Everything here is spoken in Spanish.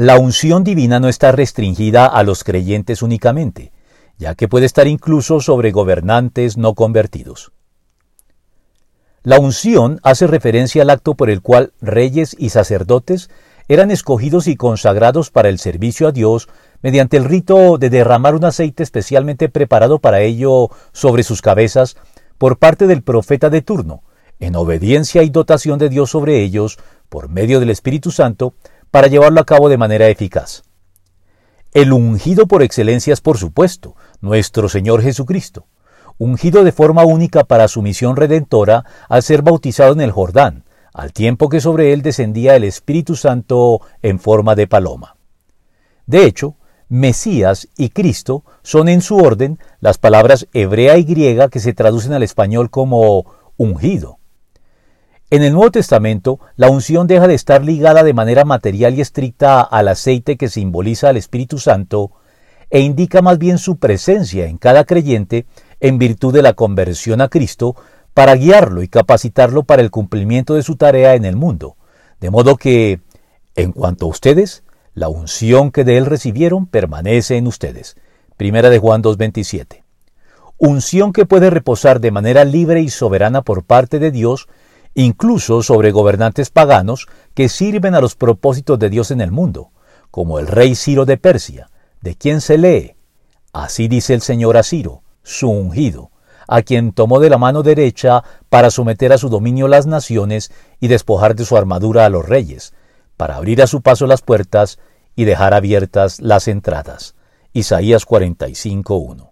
La unción divina no está restringida a los creyentes únicamente, ya que puede estar incluso sobre gobernantes no convertidos. La unción hace referencia al acto por el cual reyes y sacerdotes eran escogidos y consagrados para el servicio a Dios mediante el rito de derramar un aceite especialmente preparado para ello sobre sus cabezas por parte del profeta de turno, en obediencia y dotación de Dios sobre ellos por medio del Espíritu Santo para llevarlo a cabo de manera eficaz. El ungido por excelencia es, por supuesto, nuestro Señor Jesucristo, ungido de forma única para su misión redentora al ser bautizado en el Jordán, al tiempo que sobre él descendía el Espíritu Santo en forma de paloma. De hecho, Mesías y Cristo son en su orden las palabras hebrea y griega que se traducen al español como ungido. En el Nuevo Testamento, la unción deja de estar ligada de manera material y estricta al aceite que simboliza al Espíritu Santo e indica más bien su presencia en cada creyente en virtud de la conversión a Cristo para guiarlo y capacitarlo para el cumplimiento de su tarea en el mundo. De modo que, en cuanto a ustedes, la unción que de él recibieron permanece en ustedes. Primera de Juan 2.27. Unción que puede reposar de manera libre y soberana por parte de Dios, incluso sobre gobernantes paganos que sirven a los propósitos de Dios en el mundo, como el rey Ciro de Persia, de quien se lee, Así dice el Señor a Ciro, su ungido, a quien tomó de la mano derecha para someter a su dominio las naciones y despojar de su armadura a los reyes, para abrir a su paso las puertas y dejar abiertas las entradas. Isaías 45.1.